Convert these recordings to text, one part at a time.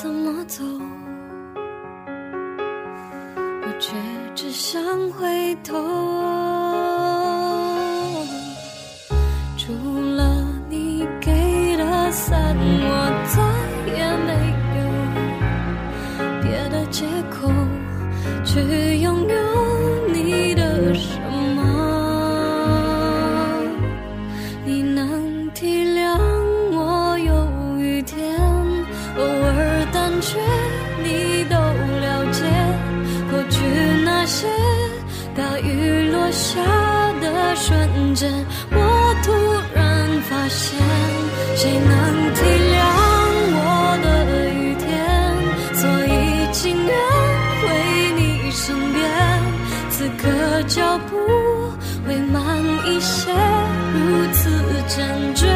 怎么走？我却只想回头。尔胆怯，你都了解。过去那些大雨落下的瞬间，我突然发现，谁能体谅我的雨天？所以情愿回你身边，此刻脚步会慢一些，如此坚决，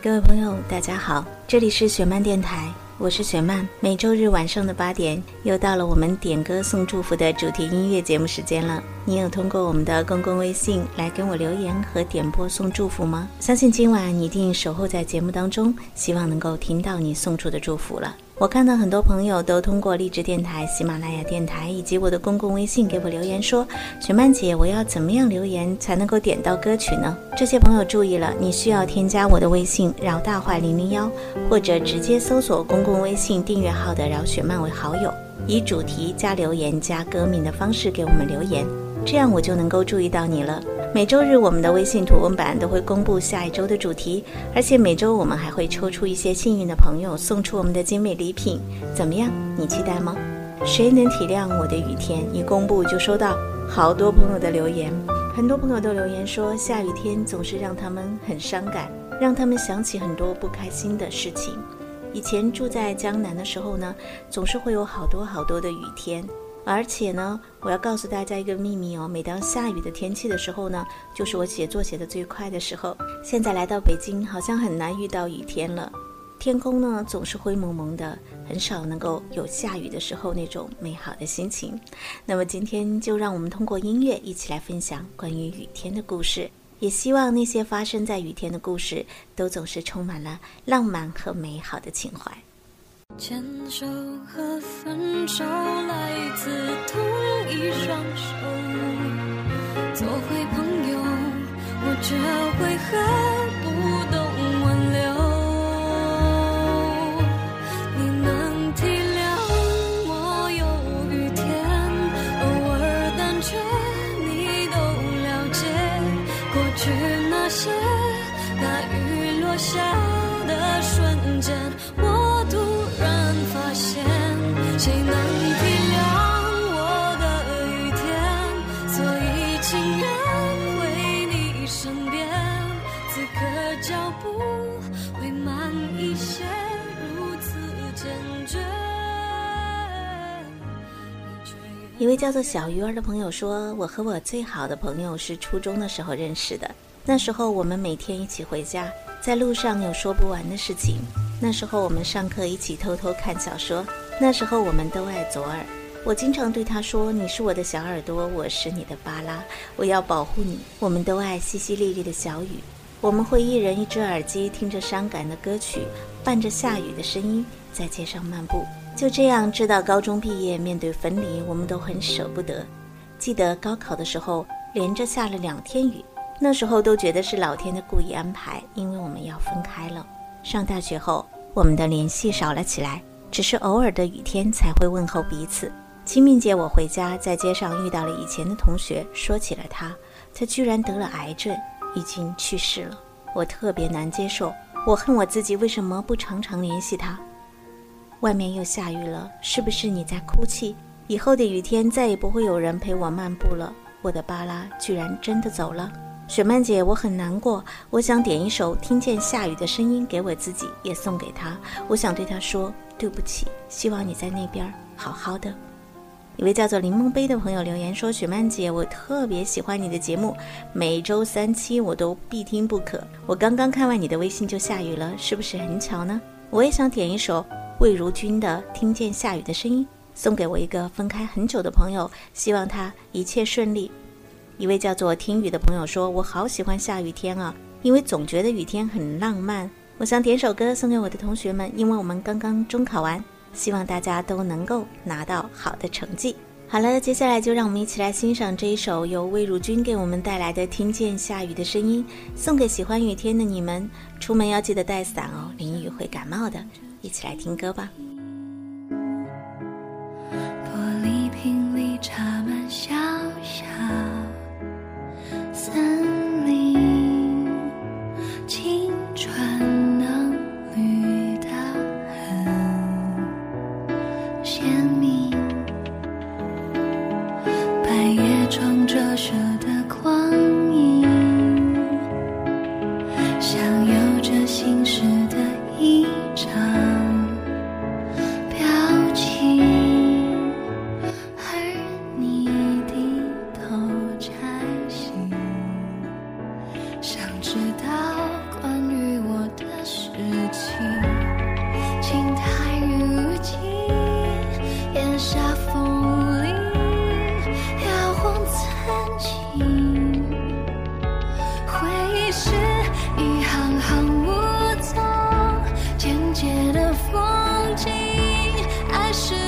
各位朋友，大家好，这里是雪漫电台，我是雪漫。每周日晚上的八点，又到了我们点歌送祝福的主题音乐节目时间了。你有通过我们的公共微信来给我留言和点播送祝福吗？相信今晚你一定守候在节目当中，希望能够听到你送出的祝福了。我看到很多朋友都通过励志电台、喜马拉雅电台以及我的公共微信给我留言说：“雪曼姐，我要怎么样留言才能够点到歌曲呢？”这些朋友注意了，你需要添加我的微信“饶大坏零零幺”，或者直接搜索公共微信订阅号的“饶雪曼”为好友，以主题加留言加歌名的方式给我们留言，这样我就能够注意到你了。每周日，我们的微信图文版都会公布下一周的主题，而且每周我们还会抽出一些幸运的朋友，送出我们的精美礼品。怎么样？你期待吗？谁能体谅我的雨天？一公布就收到好多朋友的留言，很多朋友都留言说，下雨天总是让他们很伤感，让他们想起很多不开心的事情。以前住在江南的时候呢，总是会有好多好多的雨天。而且呢，我要告诉大家一个秘密哦，每当下雨的天气的时候呢，就是我写作写得最快的时候。现在来到北京，好像很难遇到雨天了，天空呢总是灰蒙蒙的，很少能够有下雨的时候那种美好的心情。那么今天就让我们通过音乐一起来分享关于雨天的故事，也希望那些发生在雨天的故事都总是充满了浪漫和美好的情怀。牵手和分手来自同一双手，做回朋友，我却为何不懂挽留？你能体谅我有雨天，偶尔胆怯，你都了解。过去那些大雨落下一位叫做小鱼儿的朋友说：“我和我最好的朋友是初中的时候认识的，那时候我们每天一起回家，在路上有说不完的事情。那时候我们上课一起偷偷看小说，那时候我们都爱左耳。我经常对他说：‘你是我的小耳朵，我是你的巴拉，我要保护你。’我们都爱淅淅沥沥的小雨，我们会一人一只耳机，听着伤感的歌曲，伴着下雨的声音，在街上漫步。就这样，直到高中毕业，面对分离，我们都很舍不得。记得高考的时候，连着下了两天雨，那时候都觉得是老天的故意安排，因为我们要分开了。上大学后，我们的联系少了起来，只是偶尔的雨天才会问候彼此。清明节我回家，在街上遇到了以前的同学，说起了他，他居然得了癌症，已经去世了。我特别难接受，我恨我自己为什么不常常联系他。外面又下雨了，是不是你在哭泣？以后的雨天再也不会有人陪我漫步了。我的巴拉居然真的走了。雪曼姐，我很难过。我想点一首《听见下雨的声音》给我自己，也送给他。我想对他说对不起，希望你在那边好好的。一位叫做柠檬杯的朋友留言说：“雪曼姐，我特别喜欢你的节目，每周三期我都必听不可。我刚刚看完你的微信就下雨了，是不是很巧呢？我也想点一首。”魏如君的《听见下雨的声音》送给我一个分开很久的朋友，希望他一切顺利。一位叫做听雨的朋友说：“我好喜欢下雨天啊，因为总觉得雨天很浪漫。我想点首歌送给我的同学们，因为我们刚刚中考完，希望大家都能够拿到好的成绩。”好了，接下来就让我们一起来欣赏这一首由魏如君给我们带来的《听见下雨的声音》，送给喜欢雨天的你们。出门要记得带伞哦，淋雨会感冒的。一起来听歌吧。玻璃瓶里插满小小森林，风景，爱是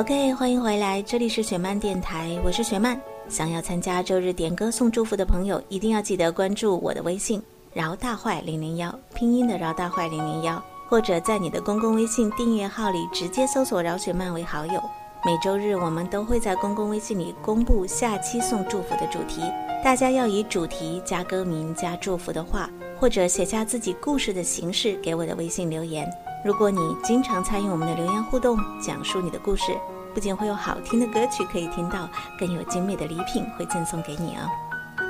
OK，欢迎回来，这里是雪漫电台，我是雪漫。想要参加周日点歌送祝福的朋友，一定要记得关注我的微信“饶大坏零零幺”，拼音的“饶大坏零零幺”，或者在你的公共微信订阅号里直接搜索“饶雪漫”为好友。每周日我们都会在公共微信里公布下期送祝福的主题，大家要以主题加歌名加祝福的话，或者写下自己故事的形式给我的微信留言。如果你经常参与我们的留言互动，讲述你的故事，不仅会有好听的歌曲可以听到，更有精美的礼品会赠送给你哦。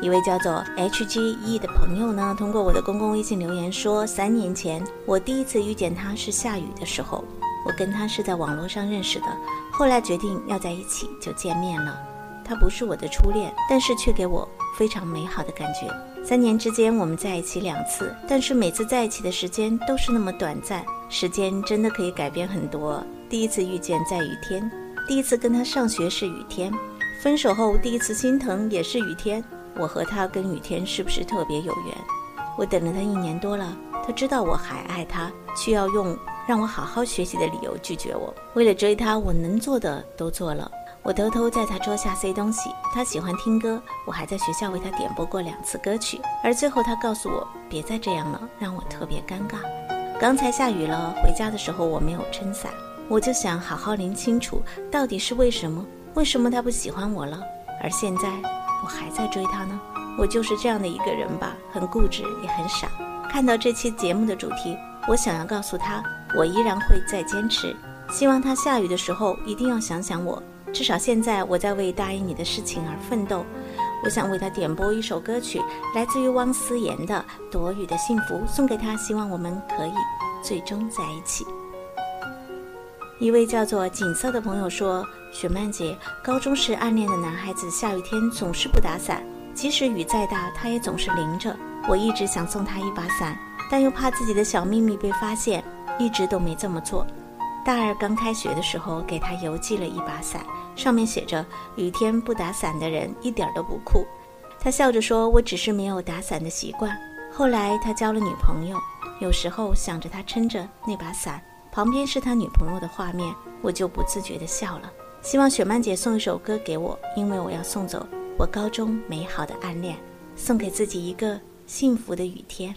一位叫做 H G E 的朋友呢，通过我的公共微信留言说，三年前我第一次遇见他是下雨的时候，我跟他是在网络上认识的，后来决定要在一起就见面了。他不是我的初恋，但是却给我非常美好的感觉。三年之间，我们在一起两次，但是每次在一起的时间都是那么短暂。时间真的可以改变很多。第一次遇见在雨天，第一次跟他上学是雨天，分手后第一次心疼也是雨天。我和他跟雨天是不是特别有缘？我等了他一年多了，他知道我还爱他，却要用让我好好学习的理由拒绝我。为了追他，我能做的都做了。我偷偷在他桌下塞东西，他喜欢听歌，我还在学校为他点播过两次歌曲。而最后他告诉我别再这样了，让我特别尴尬。刚才下雨了，回家的时候我没有撑伞，我就想好好拎清楚到底是为什么，为什么他不喜欢我了？而现在我还在追他呢。我就是这样的一个人吧，很固执，也很傻。看到这期节目的主题，我想要告诉他，我依然会再坚持。希望他下雨的时候一定要想想我。至少现在我在为答应你的事情而奋斗。我想为他点播一首歌曲，来自于汪思妍的《躲雨的幸福》，送给他，希望我们可以最终在一起。一位叫做锦瑟的朋友说：“雪曼姐，高中时暗恋的男孩子，下雨天总是不打伞，即使雨再大，他也总是淋着。我一直想送他一把伞，但又怕自己的小秘密被发现，一直都没这么做。大二刚开学的时候，给他邮寄了一把伞，上面写着“雨天不打伞的人一点都不酷”。他笑着说：“我只是没有打伞的习惯。”后来他交了女朋友，有时候想着他撑着那把伞，旁边是他女朋友的画面，我就不自觉地笑了。希望雪曼姐送一首歌给我，因为我要送走我高中美好的暗恋，送给自己一个幸福的雨天。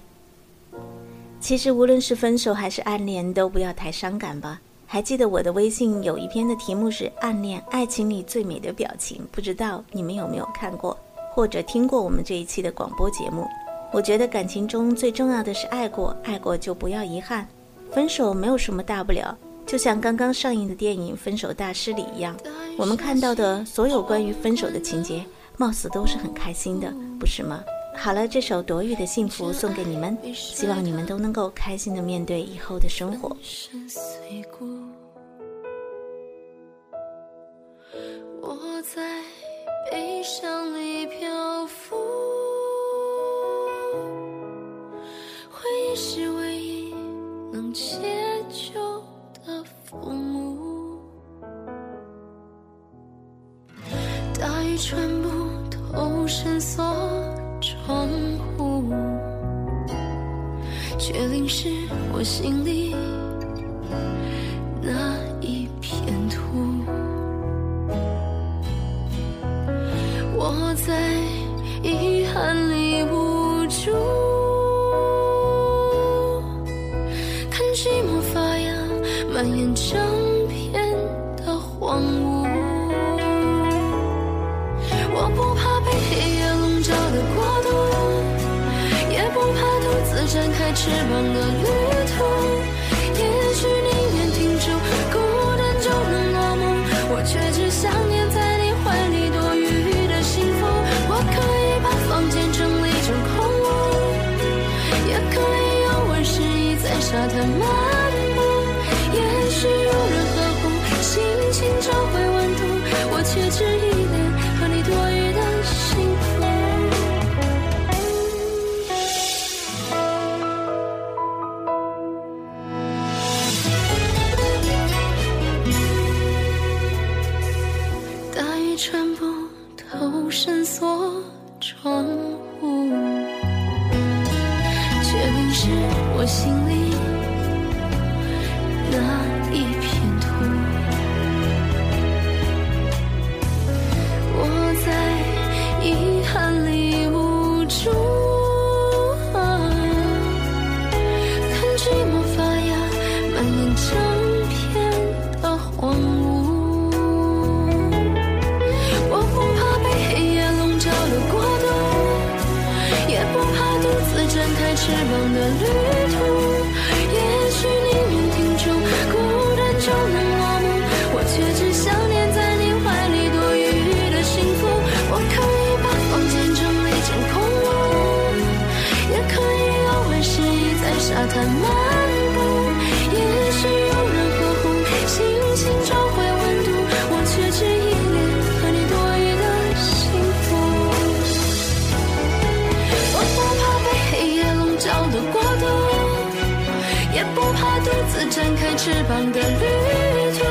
其实无论是分手还是暗恋，都不要太伤感吧。还记得我的微信有一篇的题目是“暗恋爱情里最美的表情”，不知道你们有没有看过或者听过我们这一期的广播节目？我觉得感情中最重要的是爱过，爱过就不要遗憾。分手没有什么大不了，就像刚刚上映的电影《分手大师》里一样，我们看到的所有关于分手的情节，貌似都是很开心的，不是吗？好了，这首躲雨的幸福送给你们，希望你们都能够开心的面对以后的生活。我在悲伤里漂浮，回忆是唯解救的父母。大雨穿不透深锁窗户，却淋湿我心里。翅膀的旅途，也许宁愿停住，孤单就能落幕。我却只想念在你怀里，多余的幸福。我可以把房间整理成空屋，也可以有美食在沙滩漫。展开翅膀的旅途，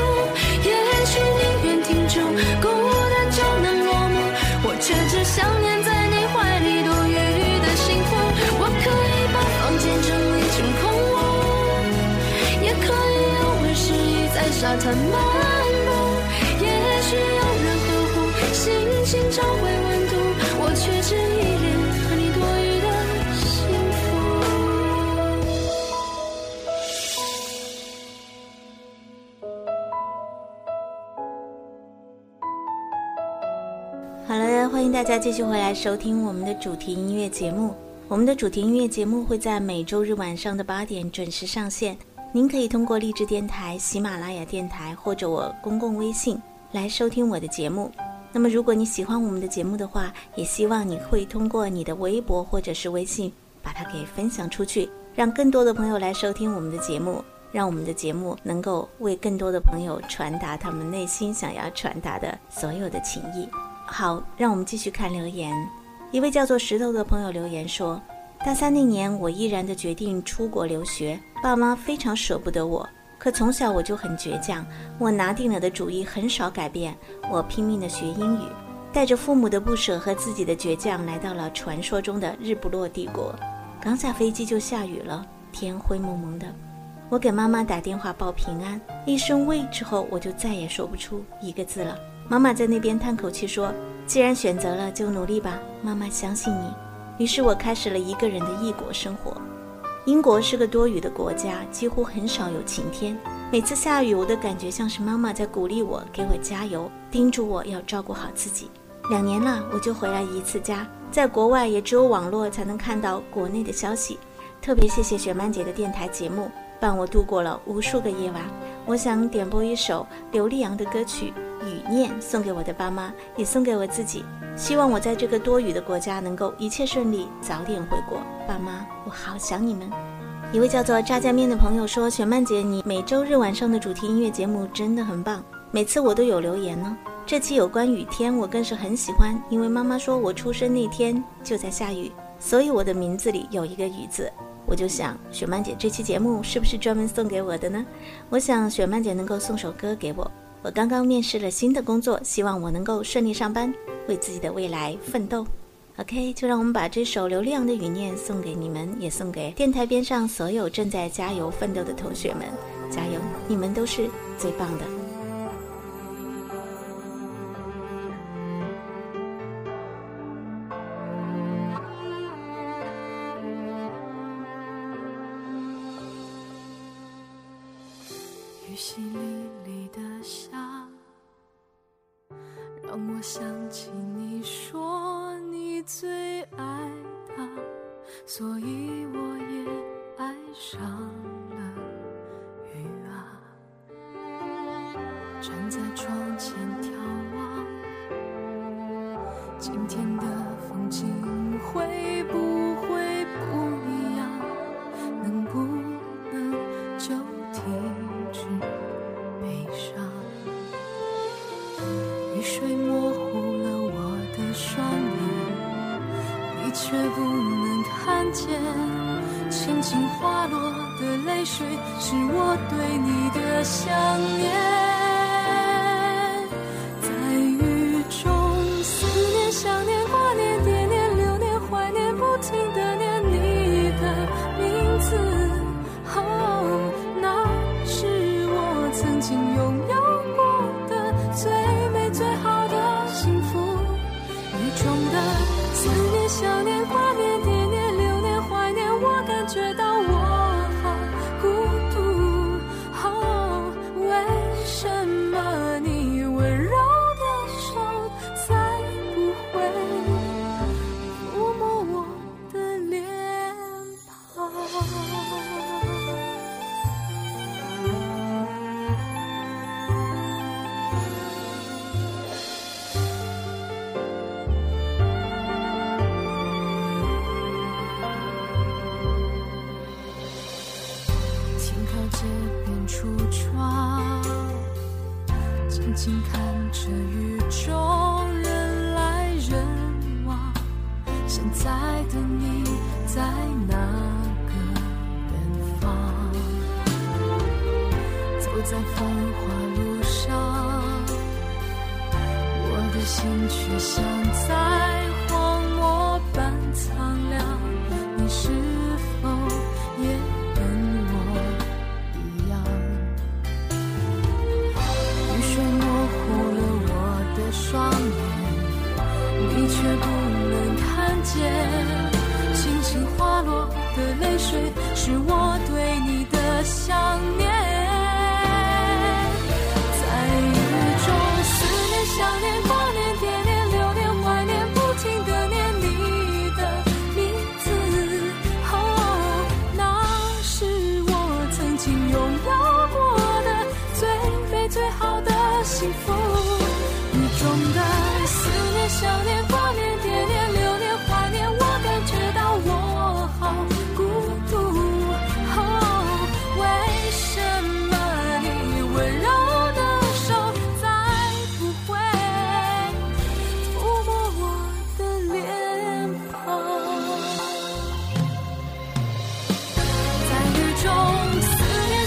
也许宁愿停住，孤单就能落幕。我却只想念在你怀里多余的幸福。我可以把房间整理成空屋，也可以偶尔失意在沙滩漫步。也许有人呵护，星星找回温度。我却只大家继续回来收听我们的主题音乐节目。我们的主题音乐节目会在每周日晚上的八点准时上线。您可以通过励志电台、喜马拉雅电台或者我公共微信来收听我的节目。那么，如果你喜欢我们的节目的话，也希望你会通过你的微博或者是微信把它给分享出去，让更多的朋友来收听我们的节目，让我们的节目能够为更多的朋友传达他们内心想要传达的所有的情谊。好，让我们继续看留言。一位叫做石头的朋友留言说：“大三那年，我毅然的决定出国留学，爸妈非常舍不得我。可从小我就很倔强，我拿定了的主意很少改变。我拼命的学英语，带着父母的不舍和自己的倔强，来到了传说中的日不落帝国。刚下飞机就下雨了，天灰蒙蒙的。我给妈妈打电话报平安，一声喂之后，我就再也说不出一个字了。妈妈在那边叹口气说：“既然选择了，就努力吧，妈妈相信你。”于是我开始了一个人的异国生活。英国是个多雨的国家，几乎很少有晴天。每次下雨，我都感觉像是妈妈在鼓励我，给我加油，叮嘱我要照顾好自己。两年了，我就回来一次家，在国外也只有网络才能看到国内的消息。特别谢谢雪曼姐的电台节目。伴我度过了无数个夜晚。我想点播一首刘力扬的歌曲《雨念》，送给我的爸妈，也送给我自己。希望我在这个多雨的国家能够一切顺利，早点回国。爸妈，我好想你们。一位叫做炸酱面的朋友说：“雪曼姐，你每周日晚上的主题音乐节目真的很棒，每次我都有留言呢。这期有关雨天，我更是很喜欢，因为妈妈说我出生那天就在下雨，所以我的名字里有一个雨字。”我就想，雪曼姐这期节目是不是专门送给我的呢？我想雪曼姐能够送首歌给我。我刚刚面试了新的工作，希望我能够顺利上班，为自己的未来奋斗。OK，就让我们把这首刘力扬的雨念送给你们，也送给电台边上所有正在加油奋斗的同学们。加油，你们都是最棒的。却不能看见。轻轻滑落的泪水，是我对你的想念。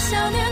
少年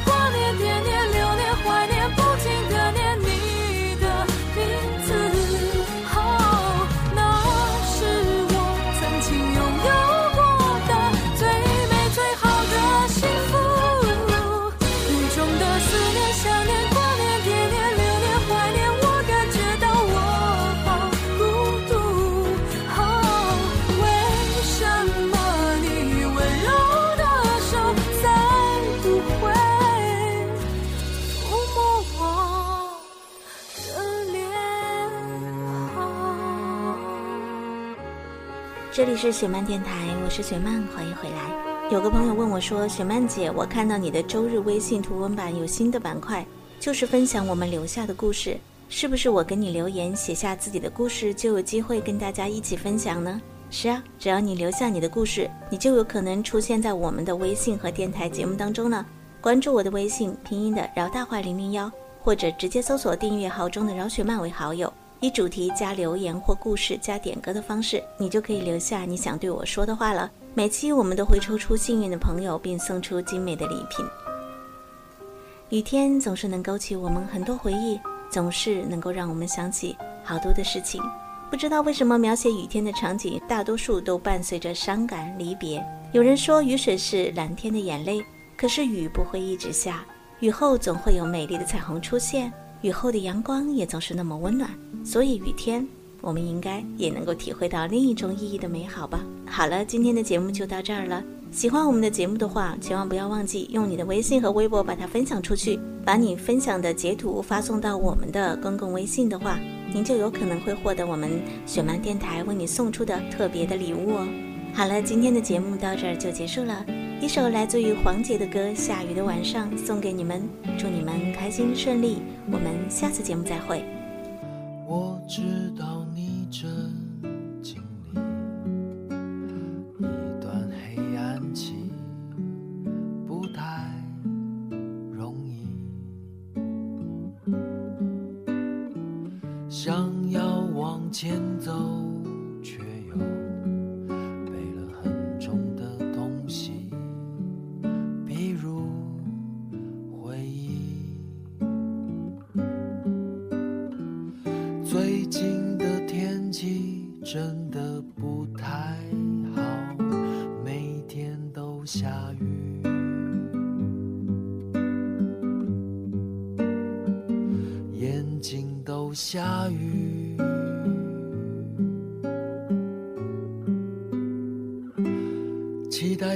这里是雪漫电台，我是雪漫，欢迎回来。有个朋友问我说：“雪漫姐，我看到你的周日微信图文版有新的板块，就是分享我们留下的故事，是不是我给你留言写下自己的故事，就有机会跟大家一起分享呢？”是啊，只要你留下你的故事，你就有可能出现在我们的微信和电台节目当中了。关注我的微信，拼音的饶大话零零幺，或者直接搜索订阅号中的饶雪漫为好友。以主题加留言或故事加点歌的方式，你就可以留下你想对我说的话了。每期我们都会抽出幸运的朋友，并送出精美的礼品。雨天总是能勾起我们很多回忆，总是能够让我们想起好多的事情。不知道为什么描写雨天的场景，大多数都伴随着伤感离别。有人说雨水是蓝天的眼泪，可是雨不会一直下，雨后总会有美丽的彩虹出现。雨后的阳光也总是那么温暖，所以雨天我们应该也能够体会到另一种意义的美好吧。好了，今天的节目就到这儿了。喜欢我们的节目的话，千万不要忘记用你的微信和微博把它分享出去。把你分享的截图发送到我们的公共微信的话，您就有可能会获得我们雪漫电台为你送出的特别的礼物哦。好了，今天的节目到这儿就结束了。一首来自于黄杰的歌《下雨的晚上》送给你们，祝你们开心顺利。我们下次节目再会。我知道你真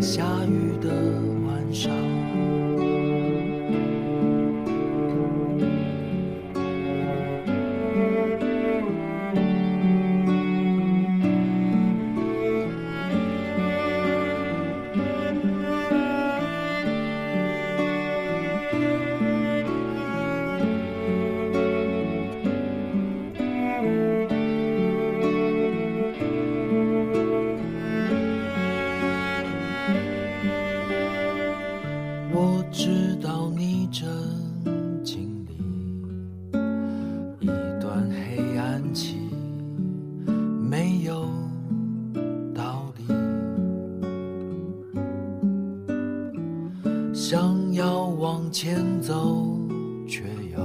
下雨的晚上。想要往前走，却又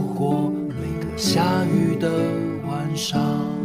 每个下雨的晚上。